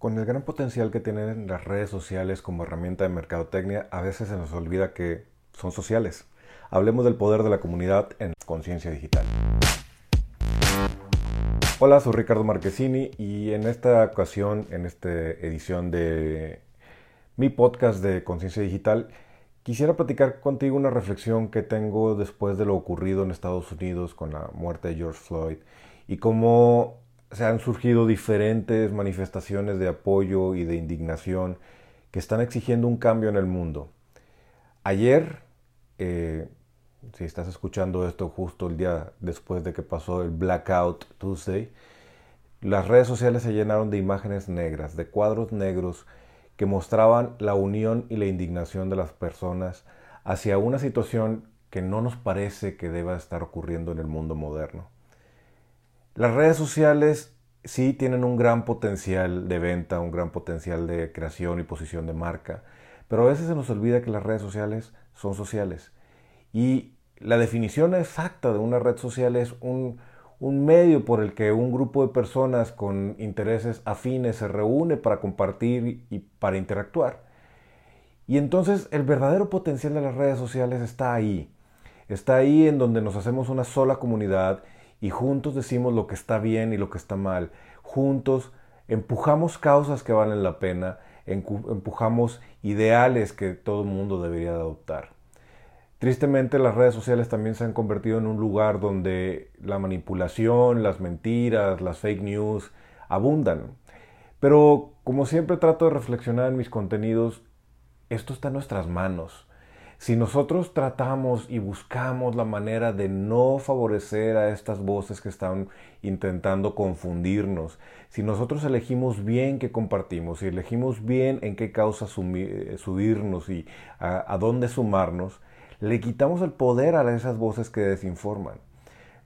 Con el gran potencial que tienen las redes sociales como herramienta de mercadotecnia, a veces se nos olvida que son sociales. Hablemos del poder de la comunidad en conciencia digital. Hola, soy Ricardo Marquesini y en esta ocasión, en esta edición de mi podcast de conciencia digital, quisiera platicar contigo una reflexión que tengo después de lo ocurrido en Estados Unidos con la muerte de George Floyd y cómo se han surgido diferentes manifestaciones de apoyo y de indignación que están exigiendo un cambio en el mundo. Ayer, eh, si estás escuchando esto justo el día después de que pasó el Blackout Tuesday, las redes sociales se llenaron de imágenes negras, de cuadros negros que mostraban la unión y la indignación de las personas hacia una situación que no nos parece que deba estar ocurriendo en el mundo moderno. Las redes sociales sí tienen un gran potencial de venta, un gran potencial de creación y posición de marca, pero a veces se nos olvida que las redes sociales son sociales. Y la definición exacta de una red social es un, medio por el que un grupo de personas con intereses afines se reúne para compartir y para interactuar. Y entonces el verdadero potencial de las redes sociales está ahí. Está ahí en donde nos hacemos una sola comunidad y juntos decimos lo que está bien y lo que está mal. Juntos empujamos causas que valen la pena, empujamos ideales que todo el mundo debería adoptar. Tristemente las redes sociales también se han convertido en un lugar donde la manipulación, las mentiras, las fake news abundan. Pero como siempre trato de reflexionar en mis contenidos, esto está en nuestras manos. Si nosotros tratamos y buscamos la manera de no favorecer a estas voces que están intentando confundirnos, si nosotros elegimos bien qué compartimos, si elegimos bien en qué causa eh, subirnos y a, a dónde sumarnos, le quitamos el poder a esas voces que desinforman.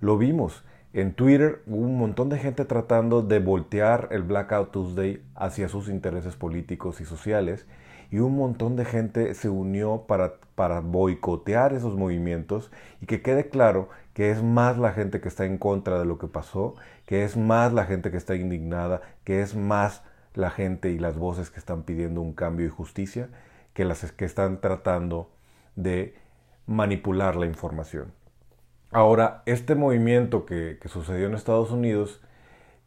Lo vimos. En Twitter hubo un montón de gente tratando de voltear el Blackout Tuesday hacia sus intereses políticos y sociales y un montón de gente se unió para, para boicotear esos movimientos y que quede claro que es más la gente que está en contra de lo que pasó, que es más la gente que está indignada, que es más la gente y las voces que están pidiendo un cambio y justicia que las que están tratando de manipular la información. Ahora, este movimiento que, que sucedió en Estados Unidos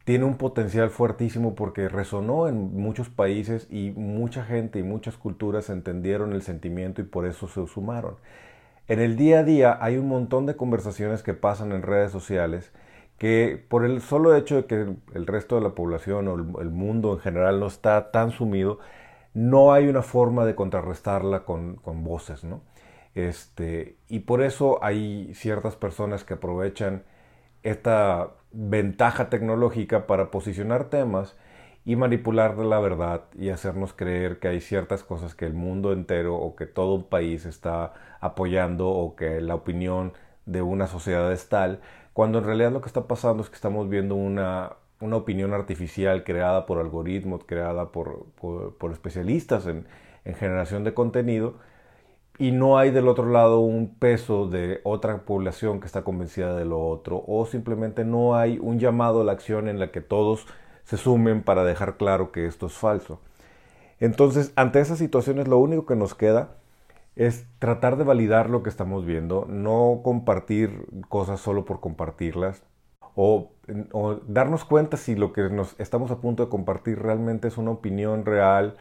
tiene un potencial fuertísimo porque resonó en muchos países y mucha gente y muchas culturas entendieron el sentimiento y por eso se sumaron. En el día a día hay un montón de conversaciones que pasan en redes sociales que por el solo hecho de que el resto de la población o el, mundo en general no está tan sumido, no hay una forma de contrarrestarla con, voces, ¿no? Este, y por eso hay ciertas personas que aprovechan esta ventaja tecnológica para posicionar temas y manipular la verdad y hacernos creer que hay ciertas cosas que el mundo entero o que todo un país está apoyando o que la opinión de una sociedad es tal, cuando en realidad lo que está pasando es que estamos viendo una, una opinión artificial creada por algoritmos, creada por, por, especialistas en, en generación de contenido, y no hay del otro lado un peso de otra población que está convencida de lo otro o simplemente no hay un llamado a la acción en la que todos se sumen para dejar claro que esto es falso. Entonces, ante esas situaciones lo único que nos queda es tratar de validar lo que estamos viendo, no compartir cosas solo por compartirlas o, o darnos cuenta si lo que nos estamos a punto de compartir realmente es una opinión real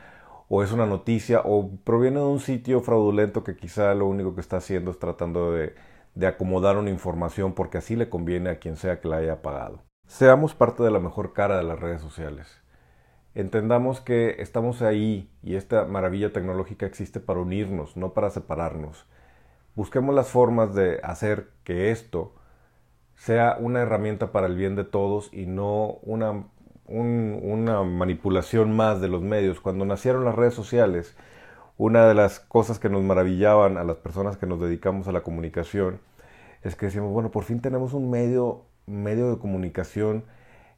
o es una noticia o proviene de un sitio fraudulento que quizá lo único que está haciendo es tratando de, acomodar una información porque así le conviene a quien sea que la haya pagado. Seamos parte de la mejor cara de las redes sociales. Entendamos que estamos ahí y esta maravilla tecnológica existe para unirnos, no para separarnos. Busquemos las formas de hacer que esto sea una herramienta para el bien de todos y no una una manipulación más de los medios. Cuando nacieron las redes sociales, una de las cosas que nos maravillaban a las personas que nos dedicamos a la comunicación es que decíamos, bueno, por fin tenemos un medio, medio de comunicación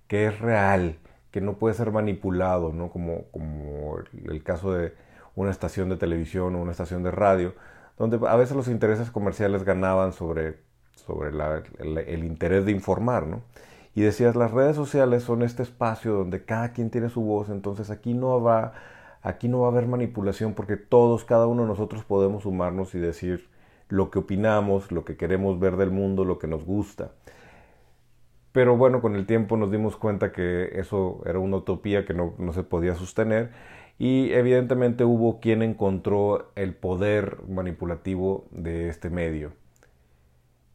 que es real, que no puede ser manipulado, ¿no? Como, como el caso de una estación de televisión o una estación de radio, donde a veces los intereses comerciales ganaban sobre, sobre el, el interés de informar, ¿no? Y decías, las redes sociales son este espacio donde cada quien tiene su voz, entonces aquí no habrá, aquí no va a haber manipulación porque todos, cada uno de nosotros podemos sumarnos y decir lo que opinamos, lo que queremos ver del mundo, lo que nos gusta. Pero bueno, con el tiempo nos dimos cuenta que eso era una utopía que no, no se podía sostener y evidentemente hubo quien encontró el poder manipulativo de este medio.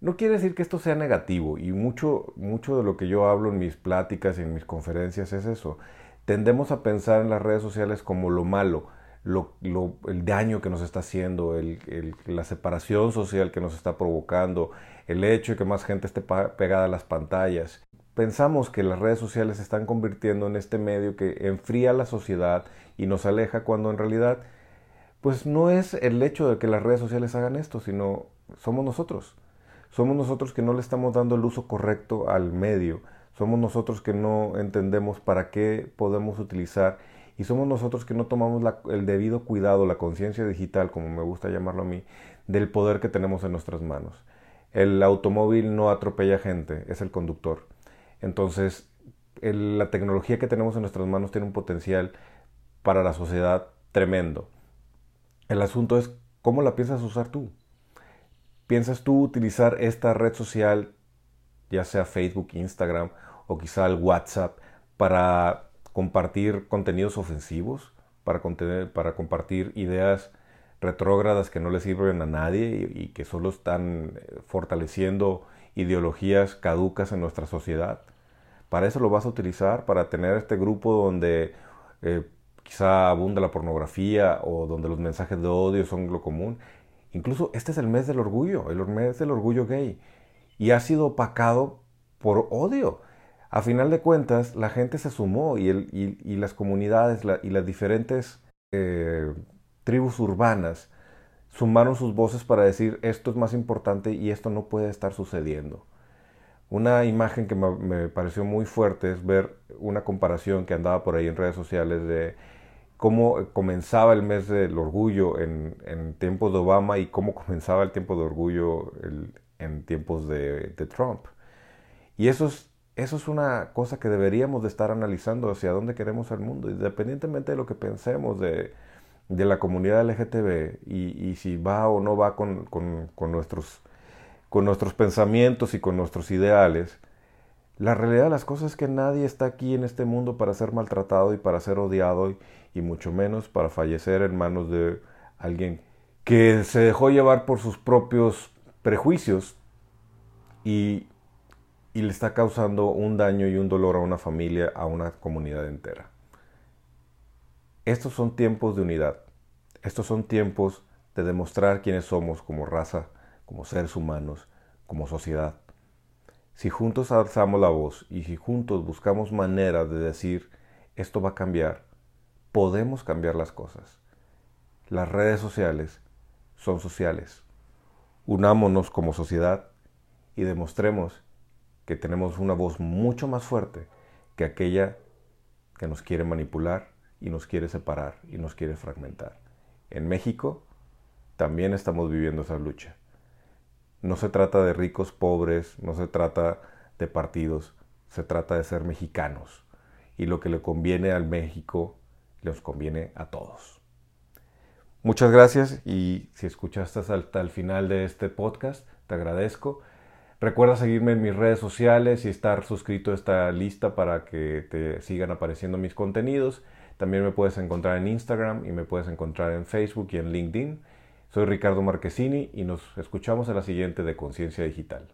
No quiere decir que esto sea negativo y mucho, mucho de lo que yo hablo en mis pláticas y en mis conferencias es eso. Tendemos a pensar en las redes sociales como lo malo, el daño que nos está haciendo, la separación social que nos está provocando, el hecho de que más gente esté pegada a las pantallas. Pensamos que las redes sociales se están convirtiendo en este medio que enfría la sociedad y nos aleja cuando en realidad pues no es el hecho de que las redes sociales hagan esto, sino somos nosotros. Somos nosotros que no le estamos dando el uso correcto al medio. Somos nosotros que no entendemos para qué podemos utilizar y somos nosotros que no tomamos el debido cuidado, la conciencia digital, como me gusta llamarlo a mí, del poder que tenemos en nuestras manos. El automóvil no atropella gente, es el conductor. Entonces, la tecnología que tenemos en nuestras manos tiene un potencial para la sociedad tremendo. El asunto es cómo la piensas usar tú. ¿Piensas tú utilizar esta red social, ya sea Facebook, Instagram o quizá el WhatsApp, para compartir contenidos ofensivos, para, compartir ideas retrógradas que no le sirven a nadie y, que solo están eh, fortaleciendo ideologías caducas en nuestra sociedad. Para eso lo vas a utilizar, para tener este grupo donde eh, quizá abunda la pornografía o donde los mensajes de odio son lo común. Incluso este es el mes del orgullo, el mes del orgullo gay. Y ha sido opacado por odio a final de cuentas, la gente se sumó y, las comunidades y las diferentes eh, tribus urbanas sumaron sus voces para decir esto es más importante y esto no puede estar sucediendo. Una imagen que me, pareció muy fuerte es ver una comparación que andaba por ahí en redes sociales de cómo comenzaba el mes del orgullo en, tiempos de Obama y cómo comenzaba el tiempo de orgullo en tiempos de, de Trump. Y eso es eso es una cosa que deberíamos de estar analizando hacia dónde queremos el mundo, independientemente de lo que pensemos de, la comunidad LGTB y, si va o no va con, nuestros, con nuestros pensamientos y con nuestros ideales. La realidad de las cosas es que nadie está aquí en este mundo para ser maltratado y para ser odiado y, mucho menos para fallecer en manos de alguien que se dejó llevar por sus propios prejuicios y y le está causando un daño y un dolor a una familia, a una comunidad entera. Estos son tiempos de unidad. Estos son tiempos de demostrar quiénes somos como raza, como seres humanos, como sociedad. Si juntos alzamos la voz y si juntos buscamos maneras de decir esto va a cambiar, podemos cambiar las cosas. Las redes sociales son sociales. Unámonos como sociedad y demostremos que tenemos una voz mucho más fuerte que aquella que nos quiere manipular y nos quiere separar y nos quiere fragmentar. En México también estamos viviendo esa lucha. No se trata de ricos, pobres, no se trata de partidos, se trata de ser mexicanos. Y lo que le conviene al México, les conviene a todos. Muchas gracias y si escuchaste hasta el final de este podcast, te agradezco. Recuerda seguirme en mis redes sociales y estar suscrito a esta lista para que te sigan apareciendo mis contenidos. También me puedes encontrar en Instagram y me puedes encontrar en Facebook y en LinkedIn. Soy Ricardo Marquesini y nos escuchamos en la siguiente de Conciencia Digital.